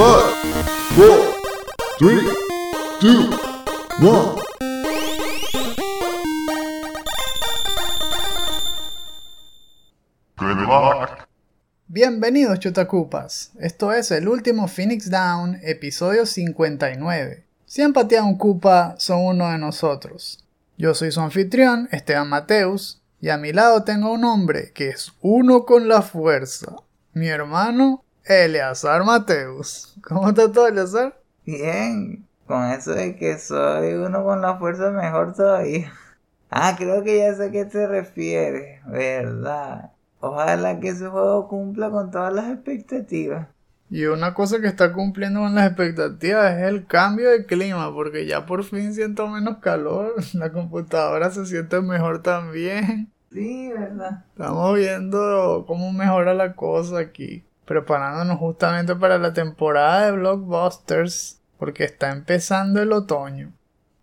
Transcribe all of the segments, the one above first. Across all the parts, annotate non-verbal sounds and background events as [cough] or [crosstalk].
Five. Bienvenidos chutacupas, esto es el último Phoenix Down, episodio 59. Si han un cupa, son uno de nosotros. Yo soy su anfitrión, Esteban Mateus, y a mi lado tengo un hombre que es uno con la fuerza, mi hermano Eleazar Mateus. ¿Cómo está todo, Eleazar? Bien, con eso de que soy uno con la fuerza mejor todavía. [laughs] Ah, creo que ya sé a qué te refieres, ¿verdad? Ojalá que ese juego cumpla con todas las expectativas. Y una cosa que está cumpliendo con las expectativas es el cambio de clima, porque ya por fin siento menos calor, [laughs] la computadora se siente mejor también. Sí, ¿verdad? Estamos viendo cómo mejora la cosa aquí, preparándonos justamente para la temporada de blockbusters, porque está empezando el otoño.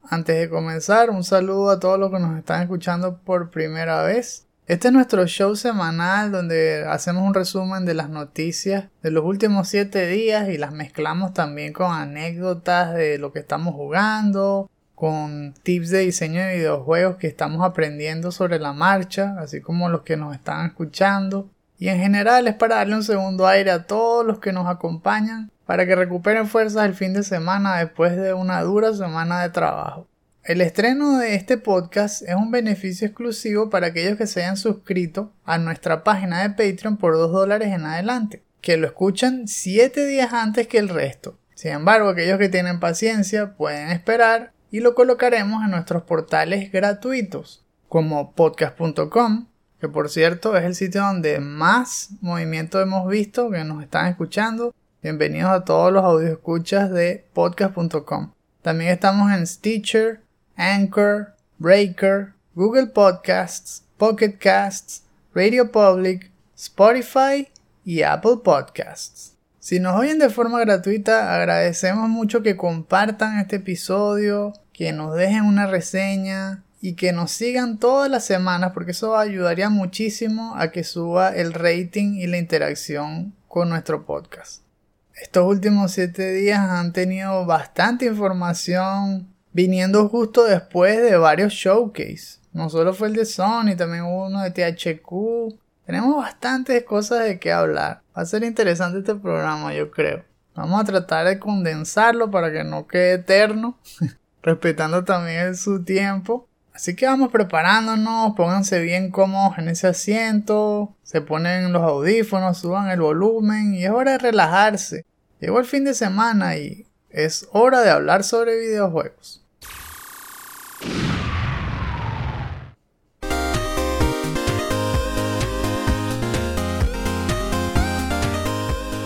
Antes de comenzar, un saludo a todos los que nos están escuchando por primera vez. Este es nuestro show semanal donde hacemos un resumen de las noticias de los últimos 7 días y las mezclamos también con anécdotas de lo que estamos jugando, con tips de diseño de videojuegos que estamos aprendiendo sobre la marcha, así como los que nos están escuchando. Y en general es para darle un segundo aire a todos los que nos acompañan para que recuperen fuerzas el fin de semana después de una dura semana de trabajo. El estreno de este podcast es un beneficio exclusivo para aquellos que se hayan suscrito a nuestra página de Patreon por 2 dólares en adelante, que lo escuchan 7 días antes que el resto. Sin embargo, aquellos que tienen paciencia pueden esperar y lo colocaremos en nuestros portales gratuitos, como podcast.com, que por cierto es el sitio donde más movimiento hemos visto, que nos están escuchando. Bienvenidos a todos los escuchas de podcast.com. También estamos en Stitcher, Anchor, Breaker, Google Podcasts, Pocket Casts, Radio Public, Spotify y Apple Podcasts. Si nos oyen de forma gratuita, agradecemos mucho que compartan este episodio, que nos dejen una reseña y que nos sigan todas las semanas porque eso ayudaría muchísimo a que suba el rating y la interacción con nuestro podcast. Estos últimos 7 días han tenido bastante información viniendo justo después de varios showcase. No solo fue el de Sony, también hubo uno de THQ. Tenemos bastantes cosas de qué hablar. Va a ser interesante este programa, yo creo. Vamos a tratar de condensarlo para que no quede eterno, [laughs] respetando también su tiempo. Así que vamos preparándonos, pónganse bien cómodos en ese asiento, se ponen los audífonos, suban el volumen y es hora de relajarse. Llegó el fin de semana y es hora de hablar sobre videojuegos.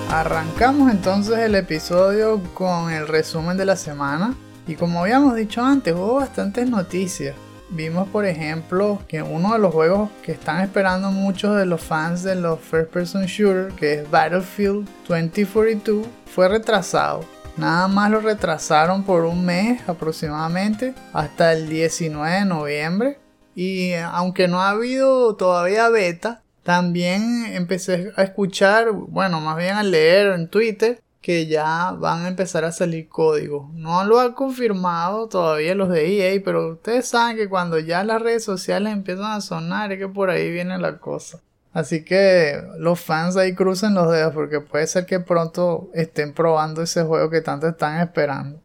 Arrancamos entonces el episodio con el resumen de la semana y como habíamos dicho antes hubo bastantes noticias. Vimos por ejemplo que uno de los juegos que están esperando muchos de los fans de los first person shooter que es Battlefield 2042 fue retrasado. Nada más lo retrasaron por un mes aproximadamente hasta el 19 de noviembre y aunque no ha habido todavía beta, también empecé a escuchar, bueno, más bien a leer en Twitter que ya van a empezar a salir códigos. No lo han confirmado todavía los de EA, pero ustedes saben que cuando ya las redes sociales empiezan a sonar es que por ahí viene la cosa. Así que los fans ahí crucen los dedos porque puede ser que pronto estén probando ese juego que tanto están esperando.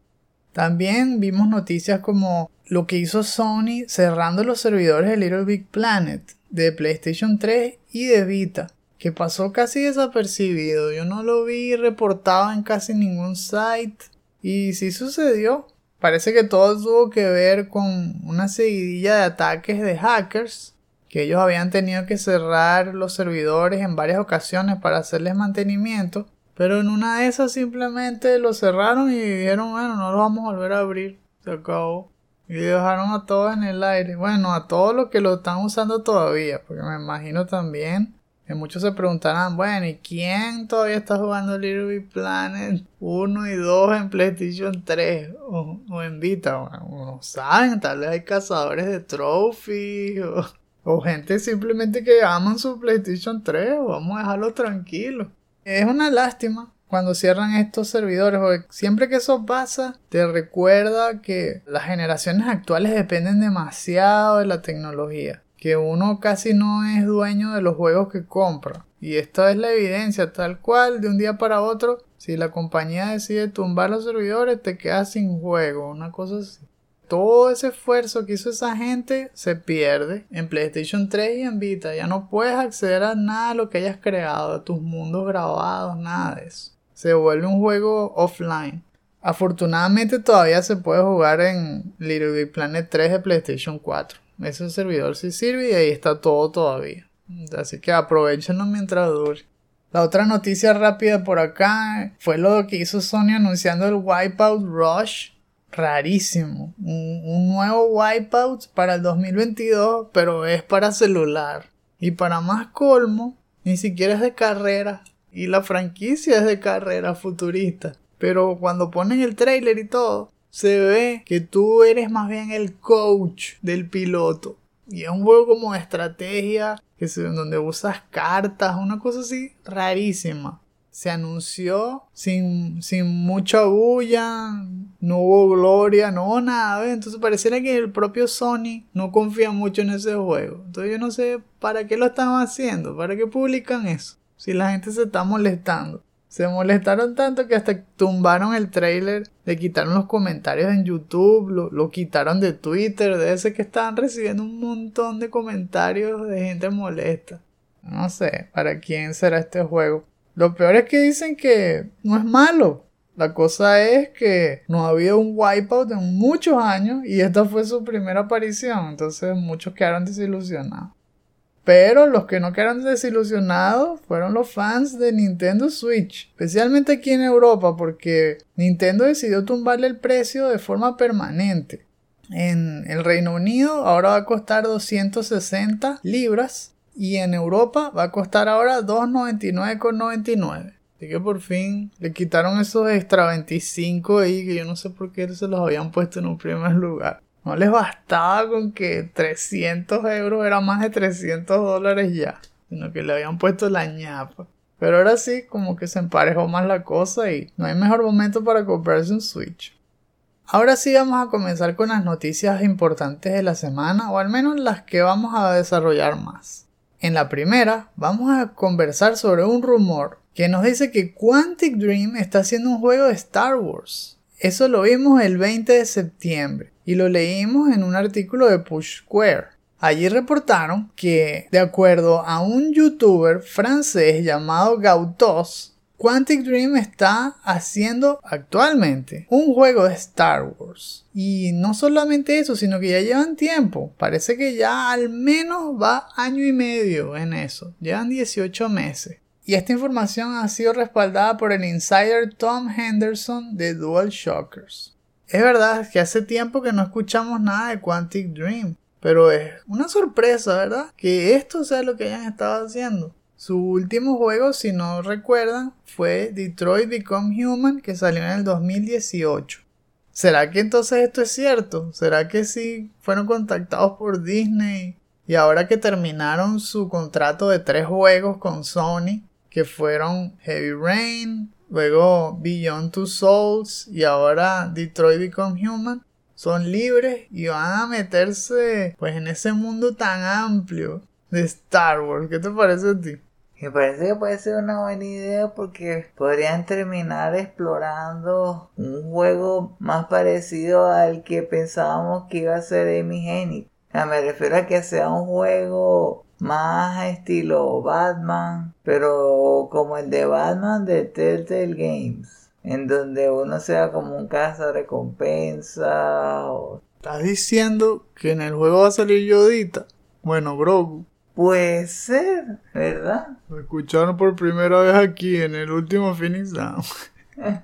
También vimos noticias como lo que hizo Sony cerrando los servidores de Little Big Planet de PlayStation 3 y de Vita, que pasó casi desapercibido. Yo no lo vi reportado en casi ningún site. Y sí sucedió. Parece que todo tuvo que ver con una seguidilla de ataques de hackers que ellos habían tenido que cerrar los servidores en varias ocasiones para hacerles mantenimiento. Pero en una de esas simplemente lo cerraron y dijeron, bueno, no lo vamos a volver a abrir. Se acabó. Y dejaron a todos en el aire. Bueno, a todos los que lo están usando todavía. Porque me imagino también que muchos se preguntarán, bueno, ¿y quién todavía está jugando Little Big Planet 1 y 2 en PlayStation 3 o, en Vita? Bueno, no saben, tal vez hay cazadores de trophies o, o gente simplemente que aman su PlayStation 3 o vamos a dejarlo tranquilo. Es una lástima cuando cierran estos servidores, porque siempre que eso pasa, te recuerda que las generaciones actuales dependen demasiado de la tecnología, que uno casi no es dueño de los juegos que compra. Y esta es la evidencia, tal cual, de un día para otro, si la compañía decide tumbar los servidores, te quedas sin juego, una cosa así. Todo ese esfuerzo que hizo esa gente se pierde en PlayStation 3 y en Vita. Ya no puedes acceder a nada de lo que hayas creado, a tus mundos grabados, nada de eso. Se vuelve un juego offline. Afortunadamente todavía se puede jugar en Little Big Planet 3 de PlayStation 4. Ese servidor sí sirve y ahí está todo todavía. Así que aprovechenlo mientras dure. La otra noticia rápida por acá fue lo que hizo Sony anunciando el Wipeout Rush. Rarísimo. Un, nuevo Wipeout para el 2022, pero es para celular. Y para más colmo, ni siquiera es de carrera. Y la franquicia es de carrera futurista. Pero cuando ponen el trailer y todo, se ve que tú eres más bien el coach del piloto. Y es un juego como estrategia, que es donde usas cartas, una cosa así rarísima. Se anunció sin, sin mucha bulla, no hubo gloria, no nada. Entonces pareciera que el propio Sony no confía mucho en ese juego. Entonces yo no sé para qué lo están haciendo, para qué publican eso. Si la gente se está molestando. Se molestaron tanto que hasta tumbaron el trailer, le quitaron los comentarios en YouTube, lo, quitaron de Twitter, de ese que estaban recibiendo un montón de comentarios de gente molesta. No sé, ¿para quién será este juego? Lo peor es que dicen que no es malo. La cosa es que no ha habido un wipeout en muchos años y esta fue su primera aparición, entonces muchos quedaron desilusionados. Pero los que no quedaron desilusionados fueron los fans de Nintendo Switch, especialmente aquí en Europa, porque Nintendo decidió tumbarle el precio de forma permanente. En el Reino Unido ahora va a costar 260 libras y en Europa va a costar ahora 299,99. Así que por fin le quitaron esos extra 25 ahí que yo no sé por qué se los habían puesto en un primer lugar. No les bastaba con que 300 euros era más de 300 dólares ya, sino que le habían puesto la ñapa. Pero ahora sí, como que se emparejó más la cosa y no hay mejor momento para comprarse un Switch. Ahora sí vamos a comenzar con las noticias importantes de la semana, o al menos las que vamos a desarrollar más. En la primera, vamos a conversar sobre un rumor que nos dice que Quantic Dream está haciendo un juego de Star Wars. Eso lo vimos el 20 de septiembre y lo leímos en un artículo de Push Square. Allí reportaron que, de acuerdo a un youtuber francés llamado Gautos, Quantic Dream está haciendo actualmente un juego de Star Wars. Y no solamente eso, sino que ya llevan tiempo. Parece que ya al menos va año y medio en eso. Llevan 18 meses. Y esta información ha sido respaldada por el insider Tom Henderson de Dual Shockers. Es verdad que hace tiempo que no escuchamos nada de Quantic Dream, pero es una sorpresa, ¿verdad? Que esto sea lo que hayan estado haciendo. Su último juego, si no recuerdan, fue Detroit Become Human, que salió en el 2018. ¿Será que entonces esto es cierto? ¿Será que sí fueron contactados por Disney y ahora que terminaron su contrato de tres juegos con Sony, que fueron Heavy Rain, luego Beyond Two Souls y ahora Detroit Become Human, son libres y van a meterse pues en ese mundo tan amplio de Star Wars. ¿Qué te parece a ti? Me parece que puede ser una buena idea porque podrían terminar explorando un juego más parecido al que pensábamos que iba a ser Amy Hennig. me refiero a que sea un juego más estilo Batman, pero como el de Batman de Telltale Games, en donde uno sea como un caza recompensa. O... ¿Estás diciendo que en el juego va a salir Yodita? Bueno, Grogu. Puede ser, ¿verdad? Lo escucharon por primera vez aquí en el último Phoenix Down. [laughs]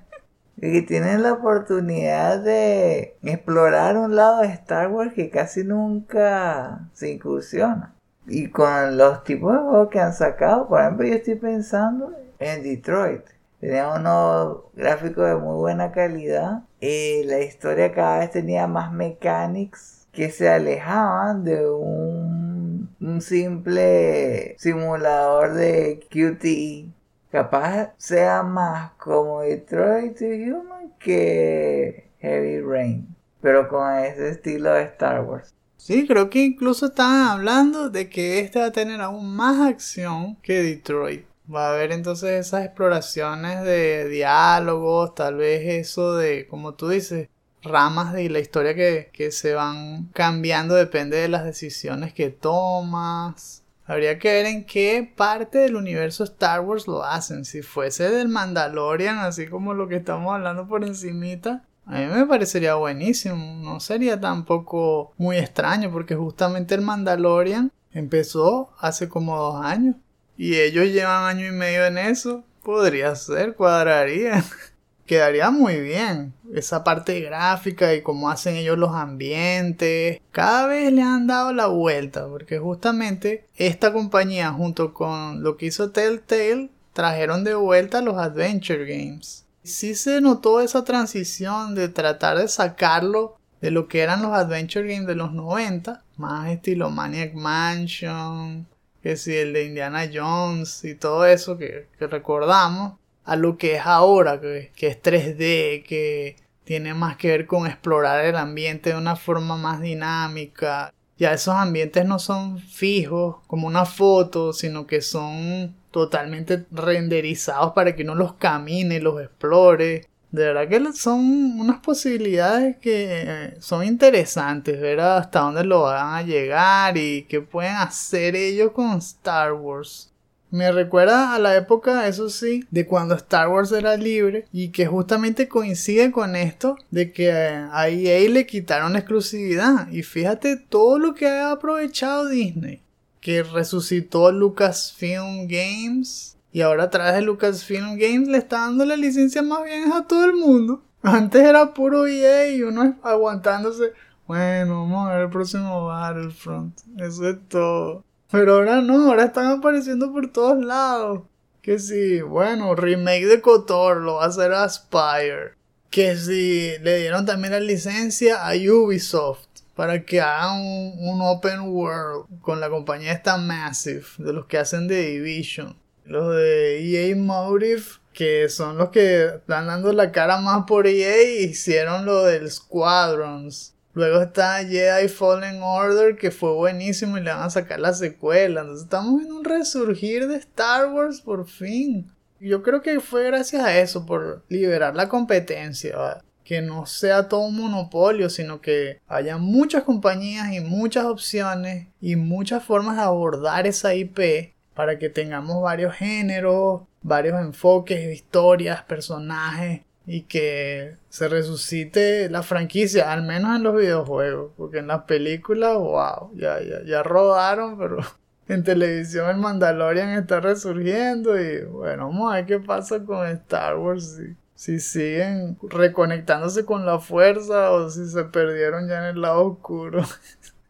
y que tienen la oportunidad de explorar un lado de Star Wars que casi nunca se incursiona. Y con los tipos de juegos que han sacado, por ejemplo, yo estoy pensando en Detroit. Tenía unos gráficos de muy buena calidad. Y la historia cada vez tenía más mechanics que se alejaban de un, un simple simulador de QTE. capaz sea más como Detroit Human que Heavy Rain, pero con ese estilo de Star Wars. Sí, creo que incluso estaban hablando de que este va a tener aún más acción que Detroit. Va a haber entonces esas exploraciones de diálogos, tal vez eso de, como tú dices, ramas de la historia que, que se van cambiando, depende de las decisiones que tomas. Habría que ver en qué parte del universo Star Wars lo hacen. Si fuese del Mandalorian, así como lo que estamos hablando por encimita, a mí me parecería buenísimo. No sería tampoco muy extraño porque justamente el Mandalorian empezó hace como dos años. Y ellos llevan año y medio en eso. Podría ser, cuadraría. [laughs] Quedaría muy bien. Esa parte gráfica y cómo hacen ellos los ambientes. Cada vez le han dado la vuelta. Porque justamente esta compañía junto con lo que hizo Telltale trajeron de vuelta los Adventure Games. Sí se notó esa transición de tratar de sacarlo de lo que eran los Adventure Games de los 90. Más estilo Maniac Mansion, que si el de Indiana Jones y todo eso que, recordamos, a lo que es ahora, que, que, es 3D, que tiene más que ver con explorar el ambiente de una forma más dinámica. Ya esos ambientes no son fijos como una foto, sino que son totalmente renderizados para que uno los camine, los explore. De verdad que son unas posibilidades que son interesantes, ver hasta dónde lo van a llegar y qué pueden hacer ellos con Star Wars. Me recuerda a la época, eso sí, de cuando Star Wars era libre y que justamente coincide con esto de que a EA le quitaron la exclusividad. Y fíjate todo lo que ha aprovechado Disney, que resucitó Lucasfilm Games y ahora a través de Lucasfilm Games le está dando la licencia más bien a todo el mundo. [laughs] Antes era puro EA y uno aguantándose. Bueno, vamos a ver el próximo Battlefront. Eso es todo. Pero ahora no, ahora están apareciendo por todos lados. Que si, bueno, remake de Kotor lo va a hacer Aspire. Que si le dieron también la licencia a Ubisoft para que hagan un, open world con la compañía esta Massive, de los que hacen The Division. Los de EA Motive, que son los que están dando la cara más por EA, hicieron lo del Squadrons. Luego está Jedi Fallen Order, que fue buenísimo y le van a sacar la secuela. Entonces estamos en un resurgir de Star Wars por fin. Yo creo que fue gracias a eso, por liberar la competencia. Que no sea todo un monopolio, sino que haya muchas compañías y muchas opciones y muchas formas de abordar esa IP para que tengamos varios géneros, varios enfoques, historias, personajes y que se resucite la franquicia, al menos en los videojuegos, porque en las películas, wow, ya, ya, ya rodaron, pero [laughs] en televisión el Mandalorian está resurgiendo y bueno, vamos a ver qué pasa con Star Wars, si siguen reconectándose con la fuerza o si se perdieron ya en el lado oscuro.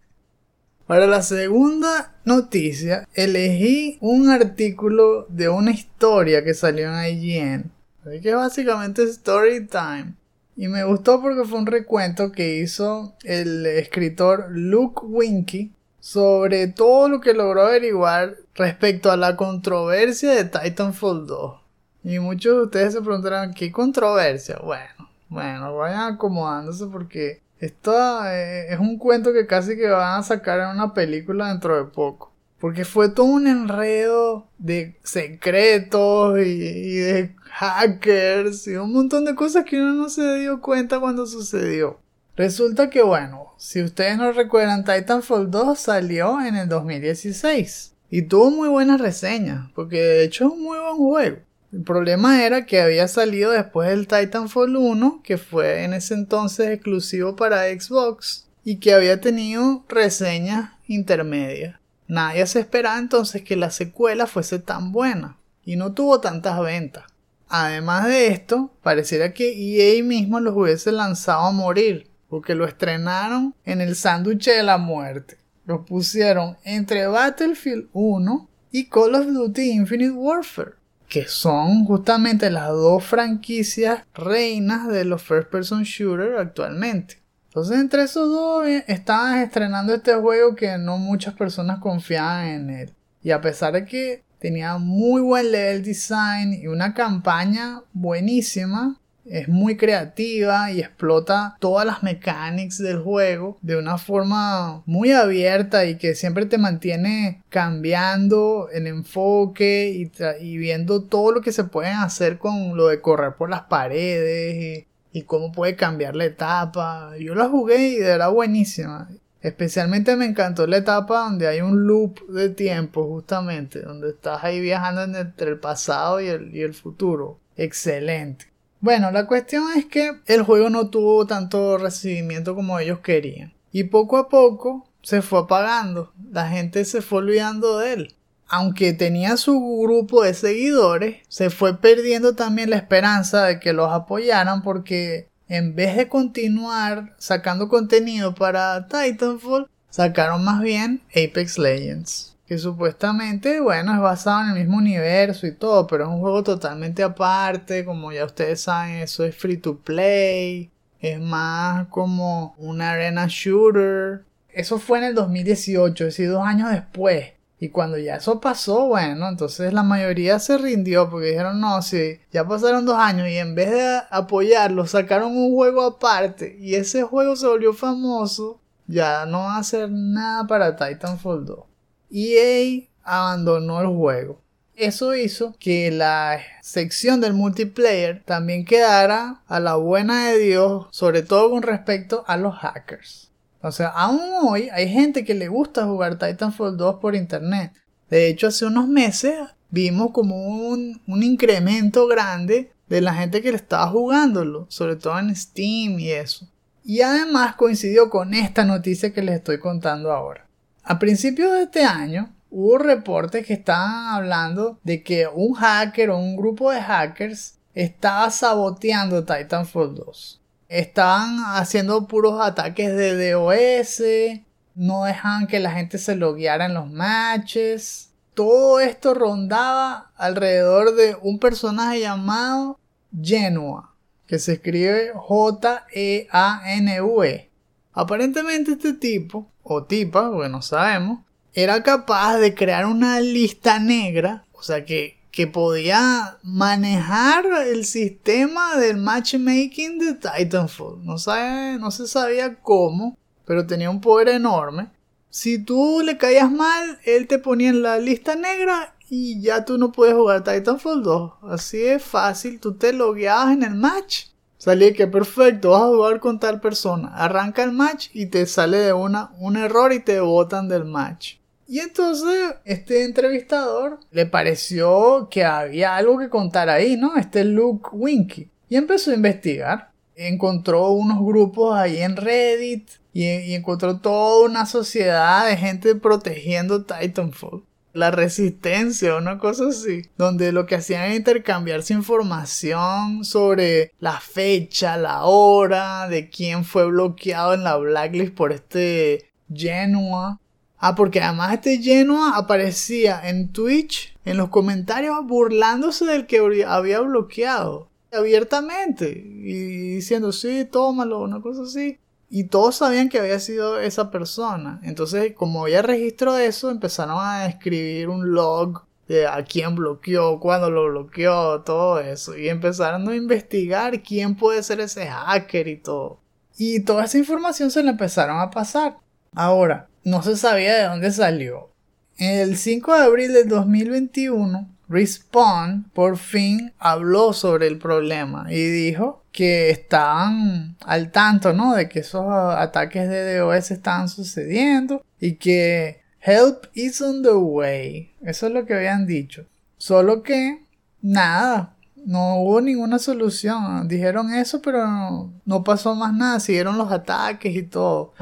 [laughs] Para la segunda noticia, elegí un artículo de una historia que salió en IGN. Así que básicamente story time. Y me gustó porque fue un recuento que hizo el escritor Luke Winky sobre todo lo que logró averiguar respecto a la controversia de Titanfall 2. Y muchos de ustedes se preguntarán, ¿qué controversia? Bueno, bueno, vayan acomodándose porque esto eh, es un cuento que casi que van a sacar en una película dentro de poco. Porque fue todo un enredo de secretos y, de hackers y un montón de cosas que uno no se dio cuenta cuando sucedió. Resulta que bueno, si ustedes no recuerdan, Titanfall 2 salió en el 2016 y tuvo muy buenas reseñas, porque de hecho es un muy buen juego. El problema era que había salido después del Titanfall 1, que fue en ese entonces exclusivo para Xbox, y que había tenido reseñas intermedias. Nadie se esperaba entonces que la secuela fuese tan buena, y no tuvo tantas ventas. Además de esto, pareciera que EA mismo los hubiese lanzado a morir, porque lo estrenaron en el sándwich de la muerte. Lo pusieron entre Battlefield 1 y Call of Duty Infinite Warfare que son justamente las dos franquicias reinas de los first person shooter actualmente. Entonces entre esos dos eh, estaban estrenando este juego que no muchas personas confiaban en él. Y a pesar de que tenía muy buen level design y una campaña buenísima. Es muy creativa y explota todas las mechanics del juego de una forma muy abierta y que siempre te mantiene cambiando el enfoque y, viendo todo lo que se pueden hacer con lo de correr por las paredes y, y cómo puede cambiar la etapa. Yo la jugué y era buenísima. Especialmente me encantó la etapa donde hay un loop de tiempo, justamente, donde estás ahí viajando entre el pasado y el, y el futuro. Excelente. Bueno, la cuestión es que el juego no tuvo tanto recibimiento como ellos querían. Y poco a poco se fue apagando. La gente se fue olvidando de él. Aunque tenía su grupo de seguidores, se fue perdiendo también la esperanza de que los apoyaran porque en vez de continuar sacando contenido para Titanfall, sacaron más bien Apex Legends. Supuestamente, bueno, es basado en el mismo universo y todo, pero es un juego totalmente aparte, como ya ustedes saben, eso es free to play, es más como un arena shooter. Eso fue en el 2018, es decir, dos años después. Y cuando ya eso pasó, bueno, entonces la mayoría se rindió porque dijeron, no, si ya pasaron dos años y en vez de apoyarlo sacaron un juego aparte y ese juego se volvió famoso, ya no va a hacer nada para Titanfall 2. EA abandonó el juego. Eso hizo que la sección del multiplayer también quedara a la buena de Dios, sobre todo con respecto a los hackers. O sea, aún hoy hay gente que le gusta jugar Titanfall 2 por internet. De hecho, hace unos meses vimos como un, un incremento grande de la gente que le estaba jugándolo, sobre todo en Steam y eso. Y además coincidió con esta noticia que les estoy contando ahora. A principios de este año hubo reportes que estaban hablando de que un hacker o un grupo de hackers estaba saboteando Titanfall 2 estaban haciendo puros ataques de DOS, no dejaban que la gente se logueara en los matches. Todo esto rondaba alrededor de un personaje llamado Genua, que se escribe J-E-A-N-U-E. E. Aparentemente este tipo, o tipa, porque no sabemos, era capaz de crear una lista negra, o sea que que podía manejar el sistema del matchmaking de Titanfall. No, no se sabía cómo, pero tenía un poder enorme. Si tú le caías mal, él te ponía en la lista negra y ya tú no puedes jugar Titanfall 2. Así es fácil, tú te logueabas en el match. Salía que perfecto, vas a jugar con tal persona. Arranca el match y te sale de una un error y te botan del match. Y entonces este entrevistador le pareció que había algo que contar ahí, ¿no? Este Luke Winky. Y empezó a investigar. Encontró unos grupos ahí en Reddit y, y encontró toda una sociedad de gente protegiendo Titanfall la resistencia, una cosa así, donde lo que hacían era intercambiarse información sobre la fecha, la hora, de quién fue bloqueado en la blacklist por este Genua. Ah, porque además este Genoa aparecía en Twitch en los comentarios burlándose del que había bloqueado abiertamente y diciendo sí, tómalo, una cosa así. Y todos sabían que había sido esa persona. Entonces, como había registro de eso, empezaron a escribir un log de a quién bloqueó, cuándo lo bloqueó, todo eso. Y empezaron a investigar quién puede ser ese hacker y todo. Y toda esa información se le empezaron a pasar. Ahora, no se sabía de dónde salió. El 5 de abril del 2021, Respawn por fin habló sobre el problema y dijo que estaban al tanto, ¿no? De que esos ataques de DOS estaban sucediendo y que help is on the way. Eso es lo que habían dicho. Solo que nada, no hubo ninguna solución. Dijeron eso, pero no, no pasó más nada. Siguieron los ataques y todo.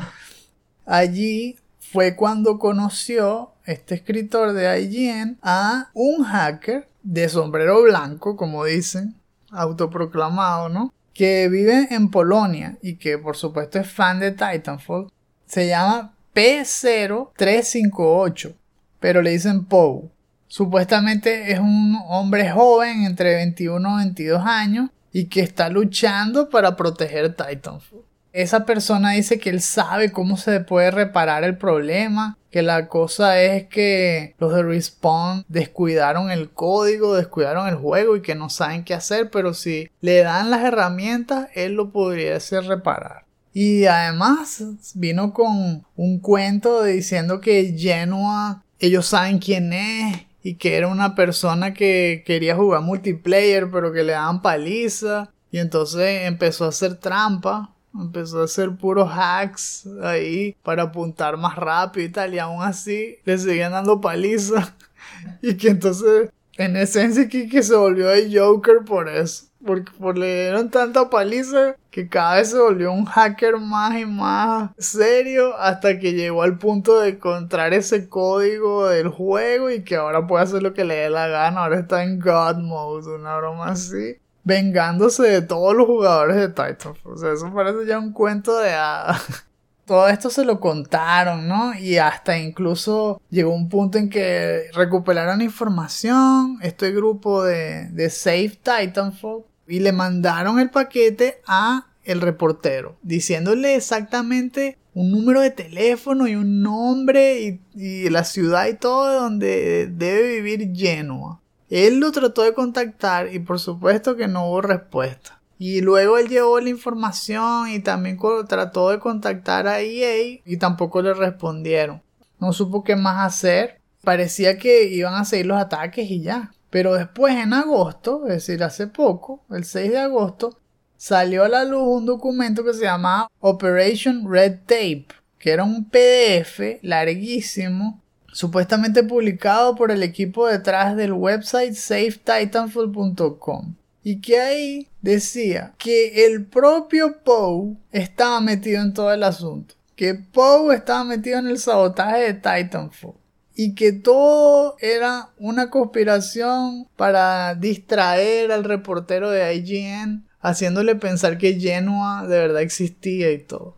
Allí fue cuando conoció este escritor de IGN a un hacker de sombrero blanco, como dicen, autoproclamado, ¿no? Que vive en Polonia y que por supuesto es fan de Titanfall. Se llama P0358, pero le dicen Poe. Supuestamente es un hombre joven entre 21 y 22 años y que está luchando para proteger Titanfall. Esa persona dice que él sabe cómo se puede reparar el problema, que la cosa es que los de Respawn descuidaron el código, descuidaron el juego y que no saben qué hacer, pero si le dan las herramientas, él lo podría hacer reparar. Y además vino con un cuento diciendo que Genoa, ellos saben quién es y que era una persona que quería jugar multiplayer pero que le daban paliza y entonces empezó a hacer trampa Empezó a hacer puros hacks ahí para apuntar más rápido y tal. Y aún así le seguían dando paliza. [laughs] y que entonces, en esencia, que se volvió el Joker por eso. Porque por le dieron tanta paliza que cada vez se volvió un hacker más y más serio hasta que llegó al punto de encontrar ese código del juego y que ahora puede hacer lo que le dé la gana. Ahora está en God Mode, una broma así vengándose de todos los jugadores de Titanfall. O sea, eso parece ya un cuento de [laughs] Todo esto se lo contaron, ¿no? Y hasta incluso llegó un punto en que recuperaron información, este grupo de, de Save Titanfall, y le mandaron el paquete a el reportero, diciéndole exactamente un número de teléfono y un nombre y, y la ciudad y todo donde debe vivir Genoa. Él lo trató de contactar y por supuesto que no hubo respuesta. Y luego él llevó la información y también trató de contactar a EA y tampoco le respondieron. No supo qué más hacer. Parecía que iban a seguir los ataques y ya. Pero después en agosto, es decir, hace poco, el 6 de agosto, salió a la luz un documento que se llamaba Operation Red Tape, que era un PDF larguísimo supuestamente publicado por el equipo detrás del website safetitanfall.com y que ahí decía que el propio Poe estaba metido en todo el asunto, que Poe estaba metido en el sabotaje de Titanfall y que todo era una conspiración para distraer al reportero de IGN, haciéndole pensar que Genoa de verdad existía y todo.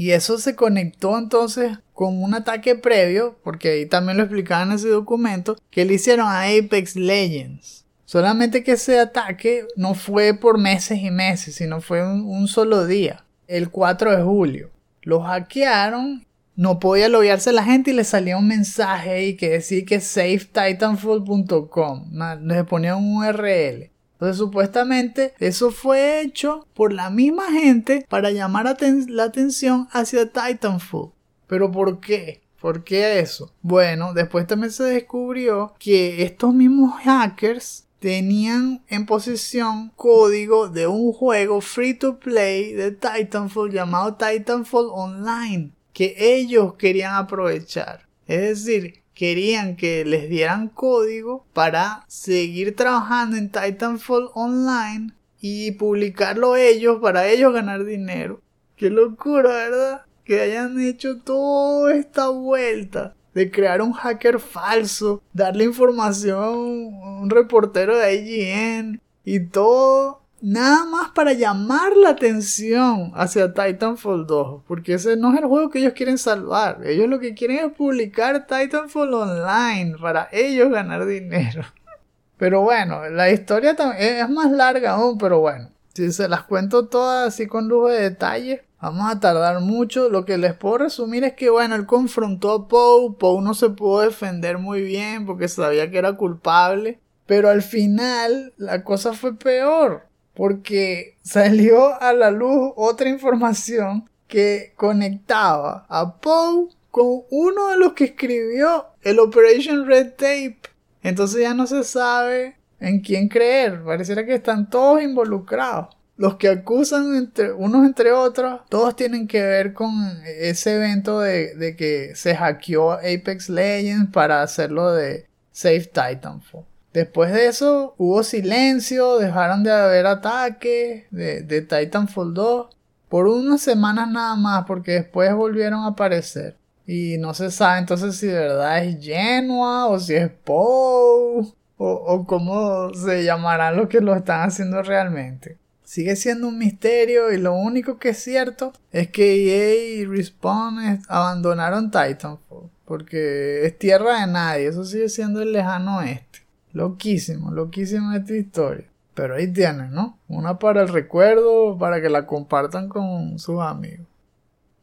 Y eso se conectó entonces con un ataque previo, porque ahí también lo explicaban en ese documento, que le hicieron a Apex Legends. Solamente que ese ataque no fue por meses y meses, sino fue un, solo día, el 4 de julio. Lo hackearon, no podía loguearse la gente y le salía un mensaje ahí que decía que safetitanfall.com. Le ponía un URL. Entonces supuestamente eso fue hecho por la misma gente para llamar la atención hacia Titanfall. Pero ¿por qué? ¿Por qué eso? Bueno, después también se descubrió que estos mismos hackers tenían en posesión código de un juego free to play de Titanfall llamado Titanfall Online que ellos querían aprovechar. Es decir, querían que les dieran código para seguir trabajando en Titanfall Online y publicarlo ellos para ellos ganar dinero. Qué locura, ¿verdad? Que hayan hecho toda esta vuelta de crear un hacker falso, darle información a un reportero de IGN y todo nada más para llamar la atención hacia Titanfall 2, porque ese no es el juego que ellos quieren salvar. Ellos lo que quieren es publicar Titanfall Online para ellos ganar dinero. [laughs] Pero bueno, la historia es más larga aún, pero bueno, si se las cuento todas así con lujo de detalle, vamos a tardar mucho. Lo que les puedo resumir es que bueno, él confrontó a Poe, Poe no se pudo defender muy bien porque sabía que era culpable. Pero al final la cosa fue peor porque salió a la luz otra información que conectaba a Poe con uno de los que escribió el Operation Red Tape. Entonces ya no se sabe en quién creer. Pareciera que están todos involucrados. Los que acusan entre unos entre otros, todos tienen que ver con ese evento de, de que se hackeó Apex Legends para hacerlo de Save Titanfall. Después de eso hubo silencio, dejaron de haber ataques de, de Titanfall 2 por unas semanas nada más porque después volvieron a aparecer. Y no se sabe entonces si de verdad es Genoa o si es Poe o, o cómo se llamarán los que lo están haciendo realmente. Sigue siendo un misterio y lo único que es cierto es que EA y Respawn abandonaron Titanfall porque es tierra de nadie, eso sigue siendo el lejano oeste. Loquísimo, loquísima esta historia. Pero ahí tienen, ¿no? Una para el recuerdo, para que la compartan con sus amigos.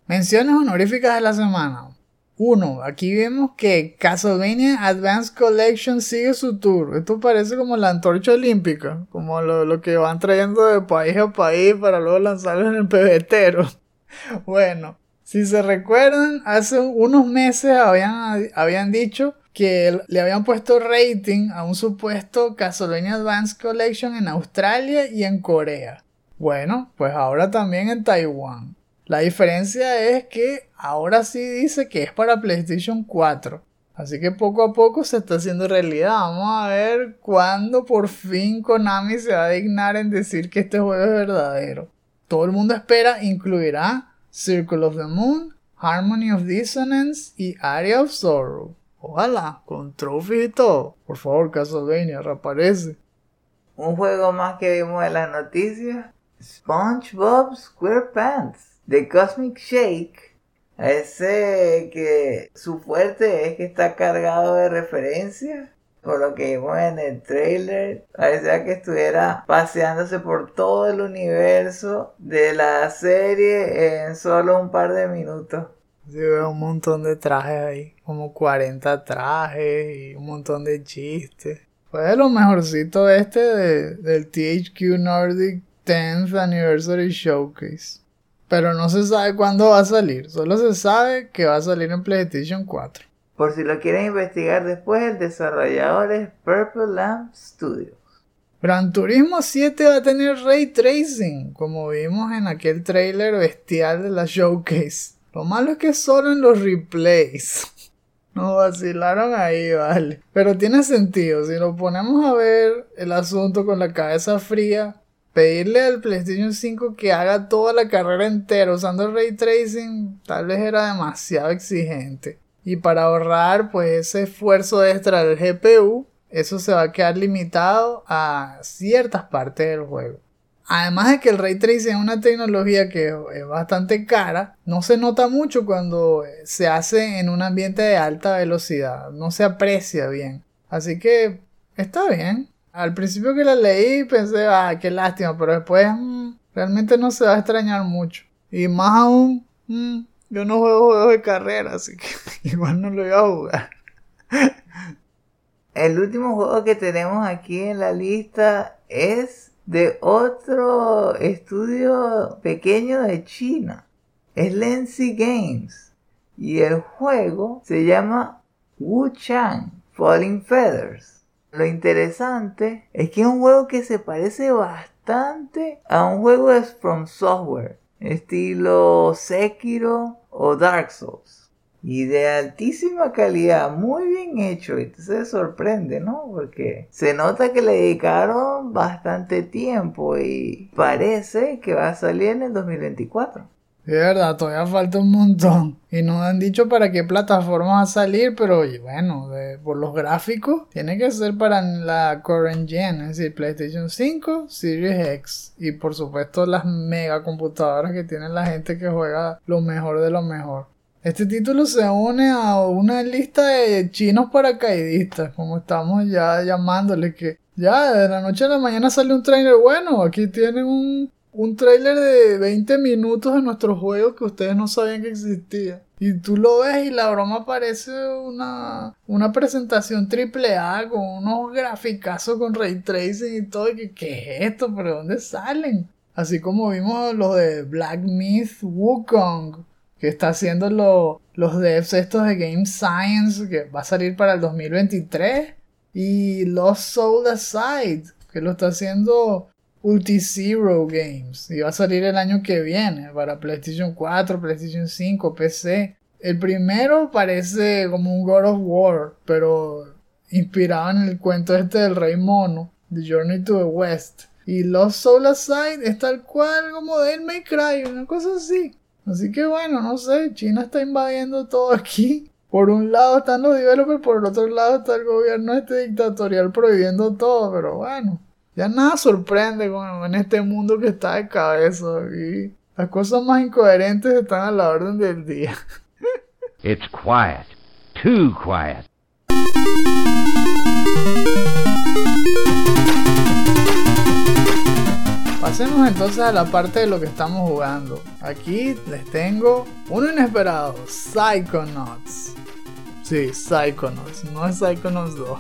Menciones honoríficas de la semana. 1. Aquí vemos que Castlevania Advanced Collection sigue su tour. Esto parece como la antorcha olímpica, como lo, que van trayendo de país a país para luego lanzarlo en el pebetero. [laughs] Bueno, si se recuerdan, hace unos meses habían, habían dicho que le habían puesto rating a un supuesto Castlevania Advanced Collection en Australia y en Corea. Bueno, pues ahora también en Taiwán. La diferencia es que ahora sí dice que es para PlayStation 4. Así que poco a poco se está haciendo realidad. Vamos a ver cuándo por fin Konami se va a dignar en decir que este juego es verdadero. Todo el mundo espera incluirá Circle of the Moon, Harmony of Dissonance y Area of Sorrow. Ojalá, con trophy y todo. Por favor, Castlevania, reaparece. Un juego más que vimos en las noticias. SpongeBob SquarePants de Cosmic Shake, ese que su fuerte es que está cargado de referencias. Por lo que vimos en el trailer, parecía que estuviera paseándose por todo el universo de la serie en solo un par de minutos. Sí, veo un montón de trajes ahí, como 40 trajes y un montón de chistes. Fue de lo mejorcito este del THQ Nordic 10th Anniversary Showcase. Pero no se sabe cuándo va a salir, solo se sabe que va a salir en PlayStation 4. Por si lo quieren investigar después, el desarrollador es Purple Lamp Studios. Gran Turismo 7 va a tener ray tracing, como vimos en aquel trailer bestial de la showcase. Lo malo es que solo en los replays. [laughs] Nos vacilaron ahí, vale. Pero tiene sentido, si lo ponemos a ver el asunto con la cabeza fría, pedirle al PlayStation 5 que haga toda la carrera entera usando el ray tracing tal vez era demasiado exigente. Y para ahorrar pues ese esfuerzo extra del GPU, eso se va a quedar limitado a ciertas partes del juego. Además de que el ray tracing es una tecnología que es bastante cara, no se nota mucho cuando se hace en un ambiente de alta velocidad, no se aprecia bien. Así que está bien, al principio que la leí pensé, ah, qué lástima, pero después mm, realmente no se va a extrañar mucho. Y más aún, mm, yo no juego juegos de carrera, así que [laughs] igual no lo iba a jugar. El último juego que tenemos aquí en la lista es de otro estudio pequeño de China. Es Lenzi Games. Y el juego se llama Wu Chang Falling Feathers. Lo interesante es que es un juego que se parece bastante a un juego de From Software, estilo Sekiro o Dark Souls. Y de altísima calidad, muy bien hecho. Y se sorprende, ¿no? Porque se nota que le dedicaron bastante tiempo y parece que va a salir en el 2024. De verdad, todavía falta un montón. Y nos han dicho para qué plataforma va a salir, pero bueno, por los gráficos, tiene que ser para la current gen, es decir, PlayStation 5, Series X. Y por supuesto las mega computadoras que tienen la gente que juega lo mejor de lo mejor. Este título se une a una lista de chinos paracaidistas, como estamos ya llamándoles, que ya de la noche a la mañana sale un trailer bueno, aquí tienen un un tráiler de 20 minutos de nuestro juego que ustedes no sabían que existía. Y tú lo ves y la broma parece una, una presentación triple A con unos graficazos con ray tracing y todo. Que, ¿Qué es esto? ¿Pero dónde salen? Así como vimos los de Black Myth Wukong, que está haciendo los devs estos de Game Science, que va a salir para el 2023. Y Lost Soul Aside, que lo está haciendo Ulti-Zero Games y va a salir el año que viene para PlayStation 4, PlayStation 5, PC. El primero parece como un God of War, pero inspirado en el cuento este del Rey Mono, The Journey to the West. Y Lost Soul Aside es tal cual como Devil May Cry, una cosa así. Así que bueno, no sé, China está invadiendo todo aquí. Por un lado están los developers, por el otro lado está el gobierno este dictatorial prohibiendo todo, pero bueno. Ya nada sorprende con, en este mundo que está de cabeza y las cosas más incoherentes están a la orden del día. [laughs] It's quiet, too quiet. Pasemos entonces a la parte de lo que estamos jugando. Aquí les tengo uno inesperado, Psychonauts. Sí, Psychonauts, no es Psychonauts 2.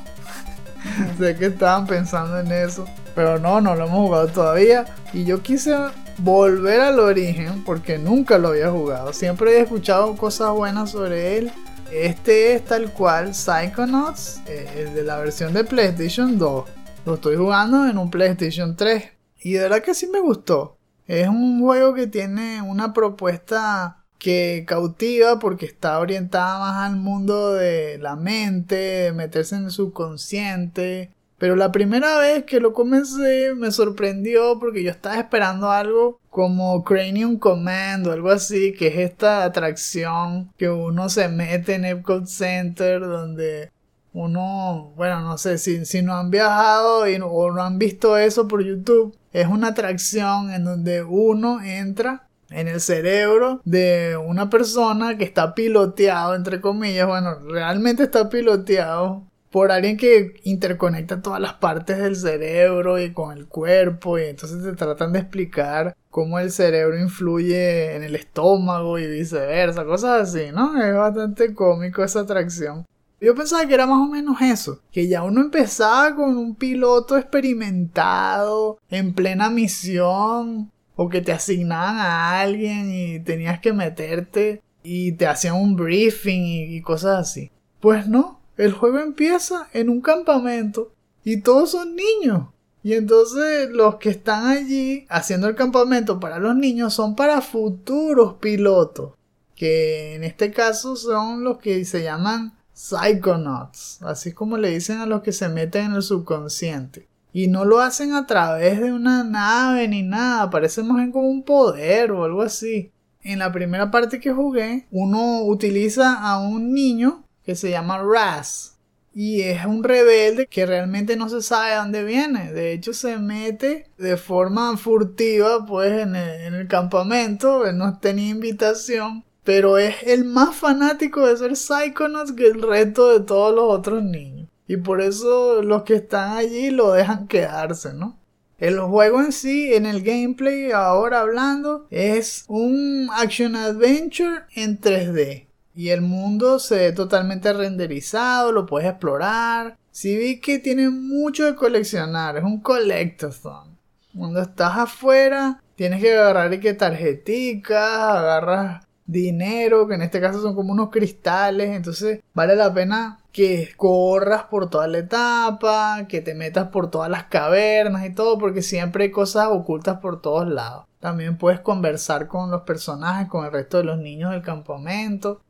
[laughs] sé que estaban pensando en eso, pero no, no lo hemos jugado todavía. Y yo quise volver al origen porque nunca lo había jugado. Siempre he escuchado cosas buenas sobre él. Este es tal cual Psychonauts, eh, el de la versión de PlayStation 2. Lo estoy jugando en un PlayStation 3. Y de verdad que sí me gustó. Es un juego que tiene una propuesta que cautiva porque está orientada más al mundo de la mente, de meterse en el subconsciente. Pero la primera vez que lo comencé me sorprendió porque yo estaba esperando algo como Cranium Command o algo así, que es esta atracción que uno se mete en Epcot Center donde uno, bueno, no sé, si, si no han viajado y, o no han visto eso por YouTube, es una atracción en donde uno entra en el cerebro de una persona que está piloteado, entre comillas, bueno, realmente está piloteado por alguien que interconecta todas las partes del cerebro y con el cuerpo y entonces te tratan de explicar cómo el cerebro influye en el estómago y viceversa, cosas así, ¿no? Es bastante cómico esa atracción. Yo pensaba que era más o menos eso, que ya uno empezaba con un piloto experimentado, en plena misión, o que te asignaban a alguien y tenías que meterte y te hacían un briefing y, cosas así. Pues no, el juego empieza en un campamento y todos son niños. Y entonces los que están allí haciendo el campamento para los niños son para futuros pilotos. Que en este caso son los que se llaman Psychonauts. Así como le dicen a los que se meten en el subconsciente. Y no lo hacen a través de una nave ni nada, parece más bien como un poder o algo así. En la primera parte que jugué, uno utiliza a un niño que se llama Raz. Y es un rebelde que realmente no se sabe de dónde viene. De hecho, se mete de forma furtiva, pues, en el, en el campamento. No tenía invitación. Pero es el más fanático de ser Psychonauts que el resto de todos los otros niños. Y por eso los que están allí lo dejan quedarse, ¿no? El juego en sí, en el gameplay, ahora hablando, es un action adventure en 3D. Y el mundo se ve totalmente renderizado, lo puedes explorar. Si vi que tiene mucho de coleccionar, es un collectathon. Cuando estás afuera, tienes que agarrar y que tarjeticas, agarras dinero, que en este caso son como unos cristales, entonces vale la pena que corras por toda la etapa, que te metas por todas las cavernas y todo, porque siempre hay cosas ocultas por todos lados. También puedes conversar con los personajes, con el resto de los niños del campamento.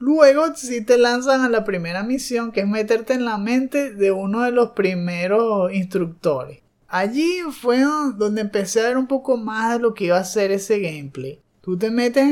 Luego si te lanzan a la primera misión, que es meterte en la mente de uno de los primeros instructores. Allí fue donde empecé a ver un poco más de lo que iba a ser ese gameplay. Tú te metes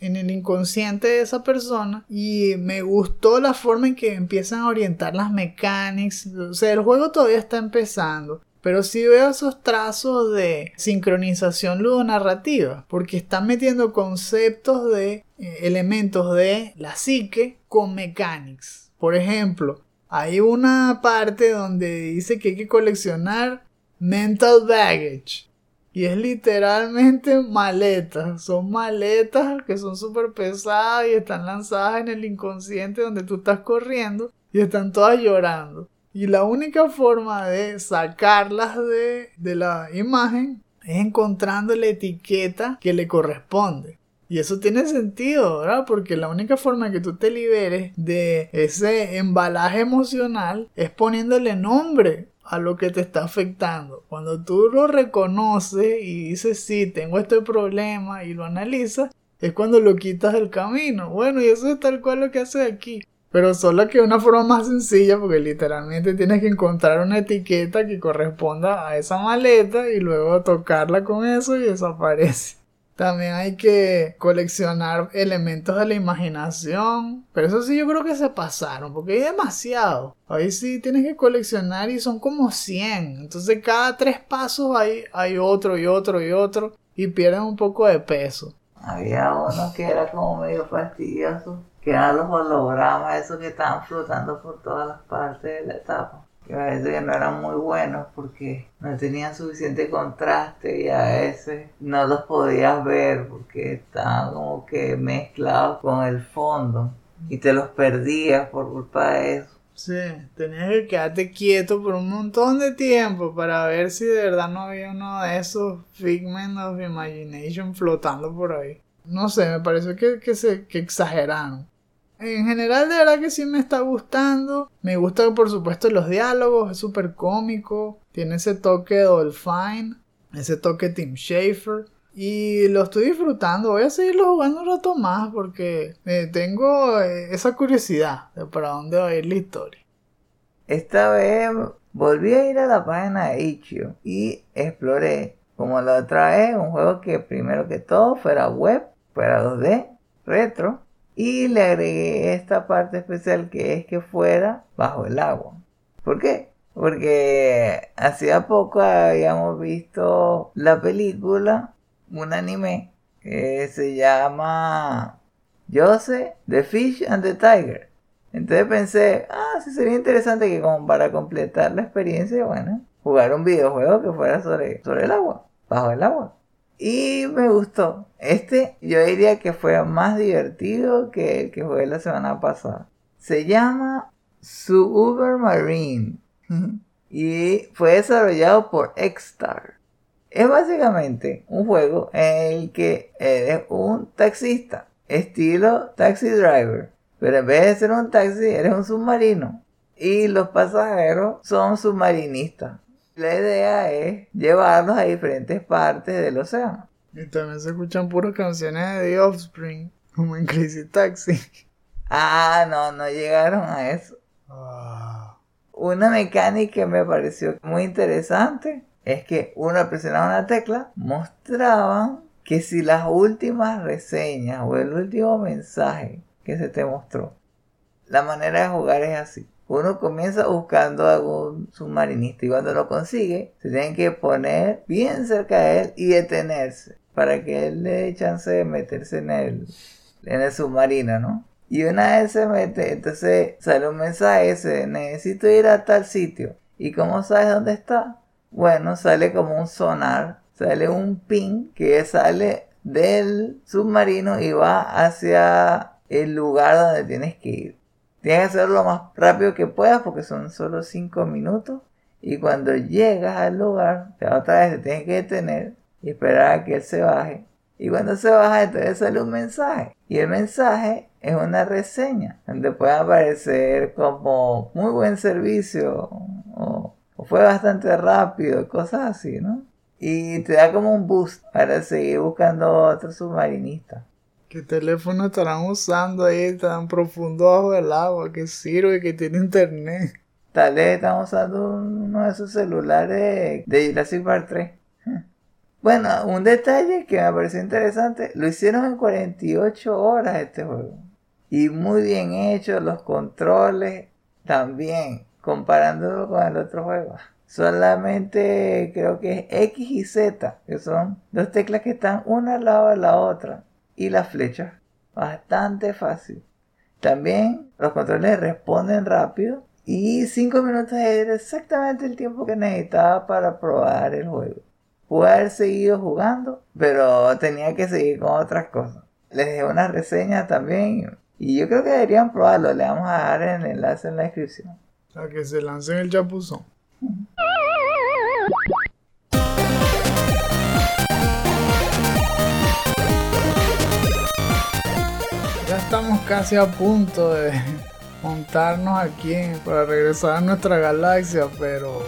en el, inconsciente de esa persona y me gustó la forma en que empiezan a orientar las mecánicas. O sea, el juego todavía está empezando. Pero sí veo esos trazos de sincronización ludonarrativa, porque están metiendo conceptos de eh, elementos de la psique con mechanics. Por ejemplo, hay una parte donde dice que hay que coleccionar mental baggage. Y es literalmente maletas. Son maletas que son súper pesadas y están lanzadas en el inconsciente donde tú estás corriendo y están todas llorando. Y la única forma de sacarlas de, de la imagen es encontrando la etiqueta que le corresponde. Y eso tiene sentido, ¿verdad? Porque la única forma que tú te liberes de ese embalaje emocional es poniéndole nombre a lo que te está afectando. Cuando tú lo reconoces y dices, sí, tengo este problema y lo analizas, es cuando lo quitas del camino. Bueno, y eso es tal cual lo que hace aquí. Pero solo que de una forma más sencilla, porque literalmente tienes que encontrar una etiqueta que corresponda a esa maleta y luego tocarla con eso y desaparece. También hay que coleccionar elementos de la imaginación. Pero eso sí yo creo que se pasaron, porque hay demasiado. Ahí sí tienes que coleccionar y son como 100. Entonces cada tres pasos hay, hay otro y otro y otro. Y pierden un poco de peso. Había uno que era como medio fastidioso. Que eran los hologramas, esos que estaban flotando por todas las partes de la etapa. que a veces que no eran muy buenos porque no tenían suficiente contraste y a veces no los podías ver porque estaban como que mezclados con el fondo y te los perdías por culpa de eso. Sí, tenías que quedarte quieto por un montón de tiempo para ver si de verdad no había uno de esos Figment of Imagination flotando por ahí. No sé, me pareció que, que se que exageraron. En general, de verdad que sí me está gustando. Me gusta, por supuesto, los diálogos, es súper cómico. Tiene ese toque Dolphine, ese toque Tim Schafer. Y lo estoy disfrutando. Voy a seguirlo jugando un rato más porque eh, tengo eh, esa curiosidad de para dónde va a ir la historia. Esta vez volví a ir a la página de Itch.io y exploré, como la otra vez, un juego que primero que todo fuera web, fuera 2D, retro, y le agregué esta parte especial que es que fuera bajo el agua. ¿Por qué? Porque hacía poco habíamos visto la película un anime que se llama Jose, The Fish and the Tiger. Entonces pensé, ah, sí sería interesante que como para completar la experiencia, bueno, jugar un videojuego que fuera sobre, sobre el agua, bajo el agua. Y me gustó. Este yo diría que fue más divertido que el que jugué la semana pasada. Se llama Sububer Marine [laughs] y fue desarrollado por Xstar. Es básicamente un juego en el que eres un taxista, estilo taxi driver, pero en vez de ser un taxi eres un submarino y los pasajeros son submarinistas. La idea es llevarlos a diferentes partes del océano. Y también se escuchan puras canciones de The Offspring, como en Crazy Taxi. Ah, no, no llegaron a eso. Ah. Una mecánica que me pareció muy interesante es que uno presionaba una tecla, mostraban que si las últimas reseñas o el último mensaje que se te mostró, la manera de jugar es así. Uno comienza buscando algún submarinista y cuando lo consigue, se tiene que poner bien cerca de él y detenerse para que él le dé chance de meterse en el, en el submarino, ¿no? Y una vez se mete, entonces sale un mensaje necesito ir a tal sitio. ¿Y cómo sabes dónde está? Bueno, sale como un sonar, sale un ping que sale del submarino y va hacia el lugar donde tienes que ir. Tienes que hacerlo lo más rápido que puedas porque son solo 5 minutos. Y cuando llegas al lugar, otra vez te tienes que detener y esperar a que él se baje. Y cuando se baja, entonces sale un mensaje. Y el mensaje es una reseña donde puede aparecer como muy buen servicio o fue bastante rápido, cosas así, ¿no? Y te da como un boost para seguir buscando otro submarinista. ¿Qué teléfono estarán usando ahí tan profundo bajo el agua? ¿Qué sirve que tiene internet? Tal vez están usando uno de esos celulares de Jurassic Park 3. [laughs] Bueno, un detalle que me pareció interesante, lo hicieron en 48 horas este juego. Y muy bien hecho, los controles también comparándolo con el otro juego. Solamente creo que es X y Z, que son dos teclas que están una al lado de la otra. Y las flechas. Bastante fácil. También los controles responden rápido. Y 5 minutos era exactamente el tiempo que necesitaba para probar el juego. Pude haber seguido jugando, pero tenía que seguir con otras cosas. Les dejé una reseña también. Y yo creo que deberían probarlo. Le vamos a dar el enlace en la descripción. A que se lancen el chapuzón. Casi a punto de [laughs] montarnos aquí para regresar a nuestra galaxia, pero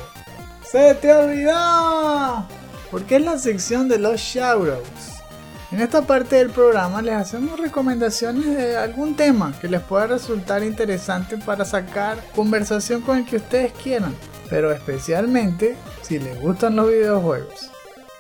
¡Se te olvidó! Porque es la sección de los shoutouts. En esta parte del programa les hacemos recomendaciones de algún tema que les pueda resultar interesante para sacar conversación con el que ustedes quieran, pero especialmente si les gustan los videojuegos.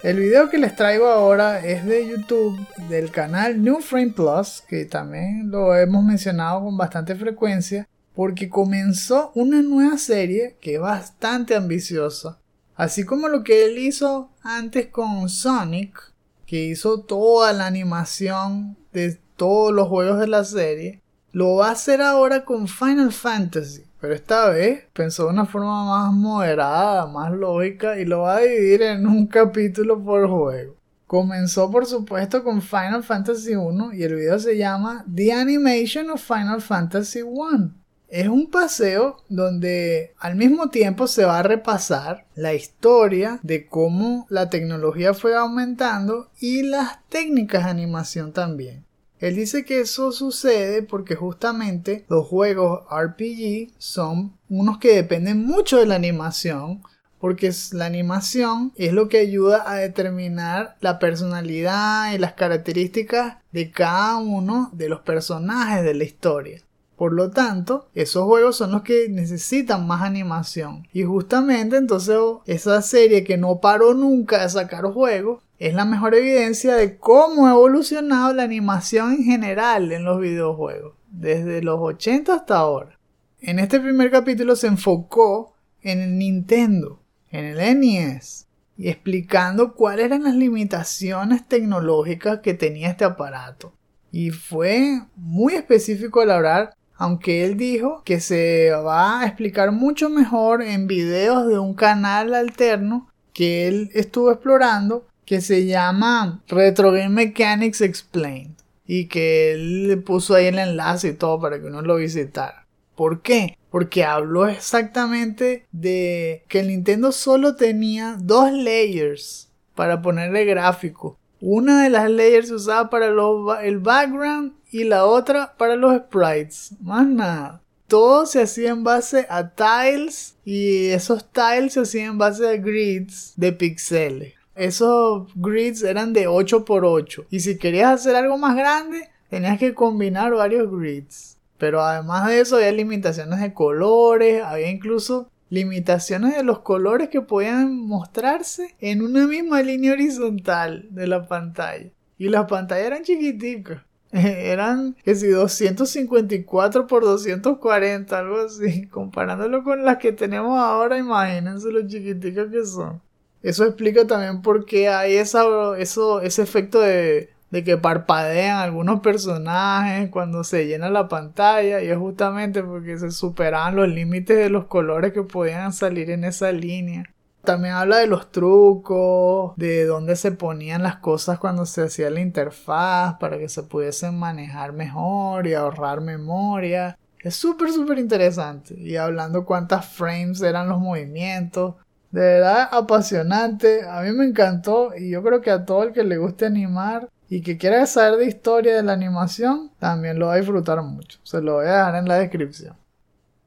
El video que les traigo ahora es de YouTube del canal New Frame Plus, que también lo hemos mencionado con bastante frecuencia, porque comenzó una nueva serie que es bastante ambiciosa. Así como lo que él hizo antes con Sonic, que hizo toda la animación de todos los juegos de la serie, lo va a hacer ahora con Final Fantasy. Pero esta vez pensó de una forma más moderada, más lógica y lo va a dividir en un capítulo por juego. Comenzó por supuesto con Final Fantasy 1 y el video se llama The Animation of Final Fantasy 1. Es un paseo donde al mismo tiempo se va a repasar la historia de cómo la tecnología fue aumentando y las técnicas de animación también. Él dice que eso sucede porque justamente los juegos RPG son unos que dependen mucho de la animación, porque la animación es lo que ayuda a determinar la personalidad y las características de cada uno de los personajes de la historia. Por lo tanto, esos juegos son los que necesitan más animación. Y justamente entonces esa serie que no paró nunca de sacar juegos es la mejor evidencia de cómo ha evolucionado la animación en general en los videojuegos, desde los 80 hasta ahora. En este primer capítulo se enfocó en el Nintendo, en el NES, y explicando cuáles eran las limitaciones tecnológicas que tenía este aparato. Y fue muy específico al hablar, aunque él dijo que se va a explicar mucho mejor en videos de un canal alterno que él estuvo explorando que se llama Retro Game Mechanics Explained y que él le puso ahí el enlace y todo para que uno lo visitara. ¿Por qué? Porque habló exactamente de que el Nintendo solo tenía dos layers para ponerle gráfico. Una de las layers se usaba para el background y la otra para los sprites. Más nada. Todo se hacía en base a tiles y esos tiles se hacían en base a grids de píxeles esos grids eran de 8x8. Y si querías hacer algo más grande, tenías que combinar varios grids. Pero además de eso, había limitaciones de colores, había incluso limitaciones de los colores que podían mostrarse en una misma línea horizontal de la pantalla. Y las pantallas eran chiquiticas. [laughs] Eran, que si 254 por 240, algo así. [laughs] Comparándolo con las que tenemos ahora, imagínense lo chiquiticas que son. Eso explica también por qué hay esa, eso, ese efecto de, de que parpadean algunos personajes cuando se llena la pantalla y es justamente porque se superaban los límites de los colores que podían salir en esa línea. También habla de los trucos, de dónde se ponían las cosas cuando se hacía la interfaz para que se pudiesen manejar mejor y ahorrar memoria. Es súper, súper interesante. Y hablando cuántas frames eran los movimientos. De verdad apasionante, a mí me encantó y yo creo que a todo el que le guste animar y que quiera saber de historia de la animación, también lo va a disfrutar mucho. Se lo voy a dejar en la descripción.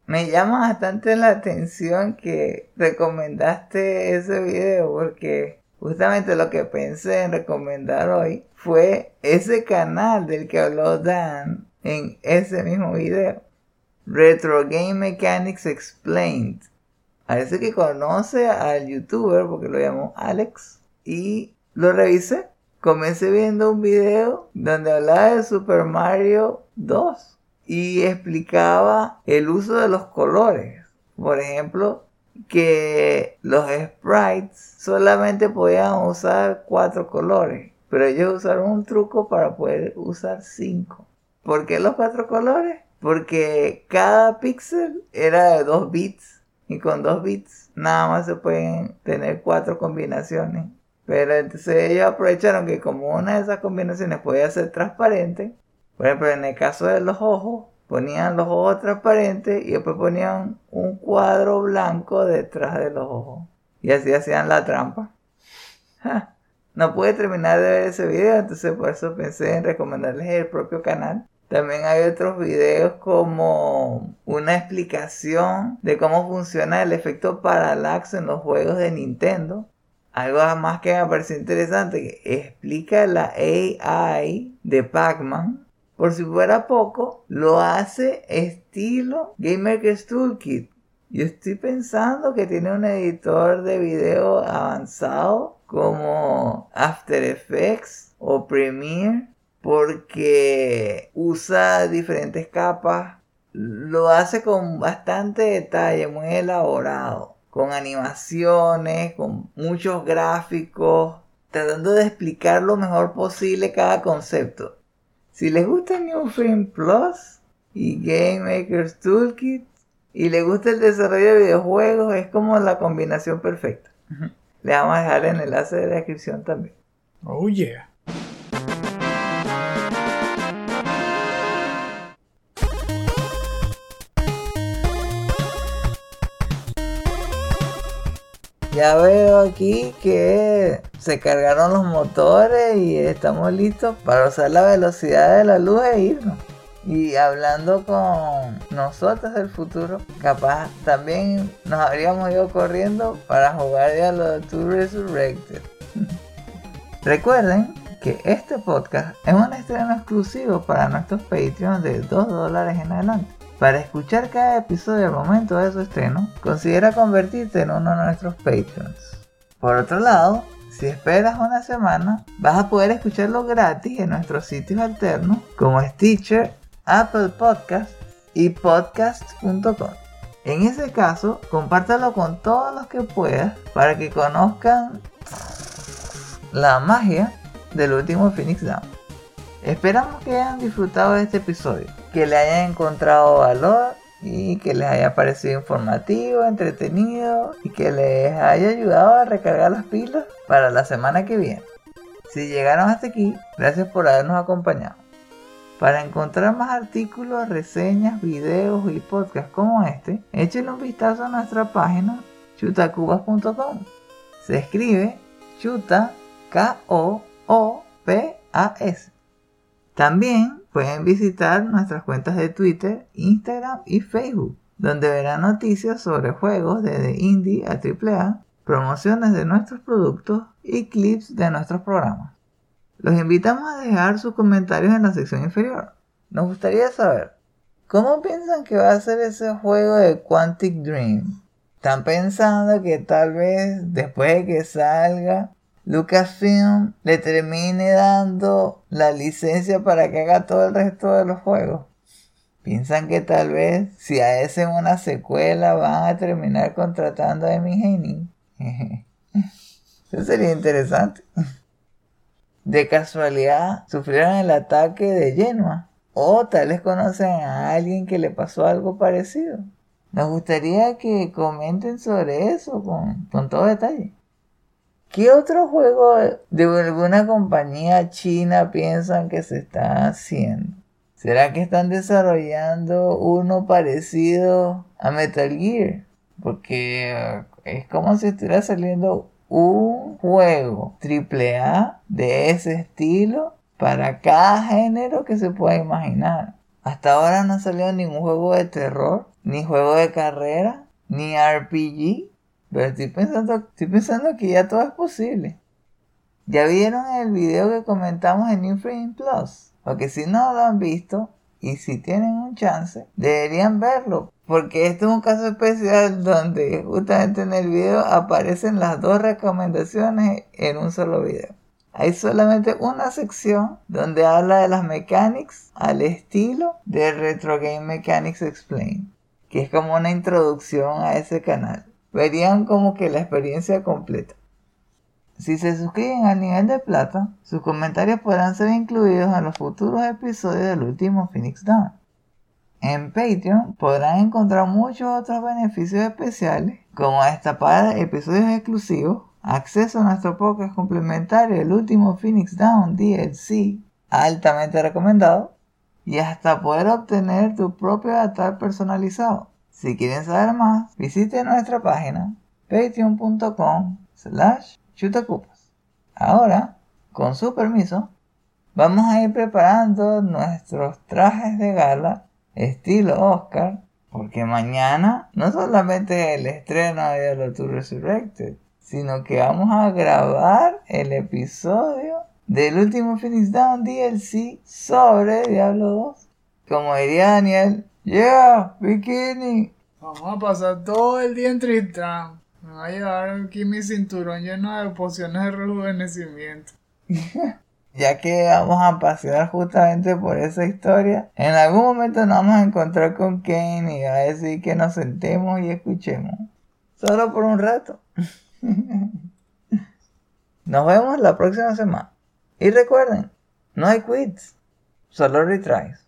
Me llama bastante la atención que recomendaste ese video porque justamente lo que pensé en recomendar hoy fue ese canal del que habló Dan en ese mismo video. Retro Game Mechanics Explained Parece que conoce al youtuber, porque lo llamó Alex, y lo revisé. Comencé viendo un video donde hablaba de Super Mario 2 y explicaba el uso de los colores. Por ejemplo, que los sprites solamente podían usar cuatro colores, pero ellos usaron un truco para poder usar cinco. ¿Por qué los cuatro colores? Porque cada píxel era de dos bits y con dos bits nada más se pueden tener cuatro combinaciones. Pero entonces ellos aprovecharon que como una de esas combinaciones podía ser transparente, por ejemplo en el caso de los ojos, ponían los ojos transparentes y después ponían un cuadro blanco detrás de los ojos. Y así hacían la trampa. No pude terminar de ver ese video, entonces por eso pensé en recomendarles el propio canal también hay otros videos como una explicación de cómo funciona el efecto parallax en los juegos de Nintendo. Algo más que me pareció interesante, que explica la AI de Pac-Man. Por si fuera poco, lo hace estilo Game Maker's Toolkit. Yo estoy pensando que tiene un editor de video avanzado como After Effects o Premiere porque usa diferentes capas, lo hace con bastante detalle, muy elaborado, con animaciones, con muchos gráficos, tratando de explicar lo mejor posible cada concepto. Si les gusta New Frame Plus y Game Maker's Toolkit, y le gusta el desarrollo de videojuegos, es como la combinación perfecta. Le vamos a dejar el enlace de descripción también. Oh yeah. Ya veo aquí que se cargaron los motores y estamos listos para usar la velocidad de la luz e irnos. Y hablando con nosotros del futuro, capaz también nos habríamos ido corriendo para jugar ya lo de Tour Resurrected. [laughs] Recuerden que este podcast es un estreno exclusivo para nuestros Patreons de 2 dólares en adelante. Para escuchar cada episodio al momento de su estreno, considera convertirte en uno de nuestros Patreons. Por otro lado, si esperas una semana, vas a poder escucharlo gratis en nuestros sitios alternos como Stitcher, Apple Podcast y podcast.com. En ese caso, compártelo con todos los que puedas para que conozcan la magia del último Phoenix Down. Esperamos que hayan disfrutado de este episodio, que le hayan encontrado valor y que les haya parecido informativo, entretenido y que les haya ayudado a recargar las pilas para la semana que viene. Si llegaron hasta aquí, gracias por habernos acompañado. Para encontrar más artículos, reseñas, videos y podcasts como este, échenle un vistazo a nuestra página chutacubas.com. Se escribe chuta K-O-O-P-A-S. También pueden visitar nuestras cuentas de Twitter, Instagram y Facebook, donde verán noticias sobre juegos desde indie a AAA, promociones de nuestros productos y clips de nuestros programas. Los invitamos a dejar sus comentarios en la sección inferior. Nos gustaría saber, ¿cómo piensan que va a ser ese juego de Quantic Dream? ¿Están pensando que tal vez después de que salga Lucasfilm le termine dando la licencia para que haga todo el resto de los juegos. Piensan que tal vez si hacen una secuela van a terminar contratando a Amy Henning. [laughs] Eso sería interesante. De casualidad sufrieron el ataque de Genoa. O tal vez conocen a alguien que le pasó algo parecido. Nos gustaría que comenten sobre eso con, con todo detalle. ¿Qué otro juego de alguna compañía china piensan que se está haciendo? ¿Será que están desarrollando uno parecido a Metal Gear? Porque es como si estuviera saliendo un juego AAA de ese estilo para cada género que se pueda imaginar. Hasta ahora no ha salido ningún juego de terror, ni juego de carrera, ni RPG. Pero estoy pensando, estoy pensando que ya todo es posible. ¿Ya vieron el video que comentamos en New Frame Plus? Porque si no lo han visto y si tienen un chance, deberían verlo. Porque este es un caso especial donde justamente en el video aparecen las dos recomendaciones en un solo video. Hay solamente una sección donde habla de las mechanics al estilo de Retro Game Mechanics Explained, que es como una introducción a ese canal verían como que la experiencia completa. Si se suscriben al nivel de plata, sus comentarios podrán ser incluidos en los futuros episodios del último Phoenix Down. En Patreon podrán encontrar muchos otros beneficios especiales, como destapar episodios exclusivos, acceso a nuestro podcast complementario El último Phoenix Down DLC, altamente recomendado, y hasta poder obtener tu propio avatar personalizado. Si quieren saber más, visiten nuestra página patreon.com slash chutacupas. Ahora, con su permiso, vamos a ir preparando nuestros trajes de gala estilo Oscar, porque mañana no solamente el estreno de Diablo 2 Resurrected, sino que vamos a grabar el episodio del último Phoenix Down DLC sobre Diablo 2. Como diría Daniel, Yeah, bikini. Vamos a pasar todo el día en Tristram. Me va a llevar aquí mi cinturón lleno de pociones de rejuvenecimiento. [laughs] ya que vamos a pasear justamente por esa historia, en algún momento nos vamos a encontrar con Kane y va a decir que nos sentemos y escuchemos. Solo por un rato. [laughs] nos vemos la próxima semana. Y recuerden, no hay quits, solo retries.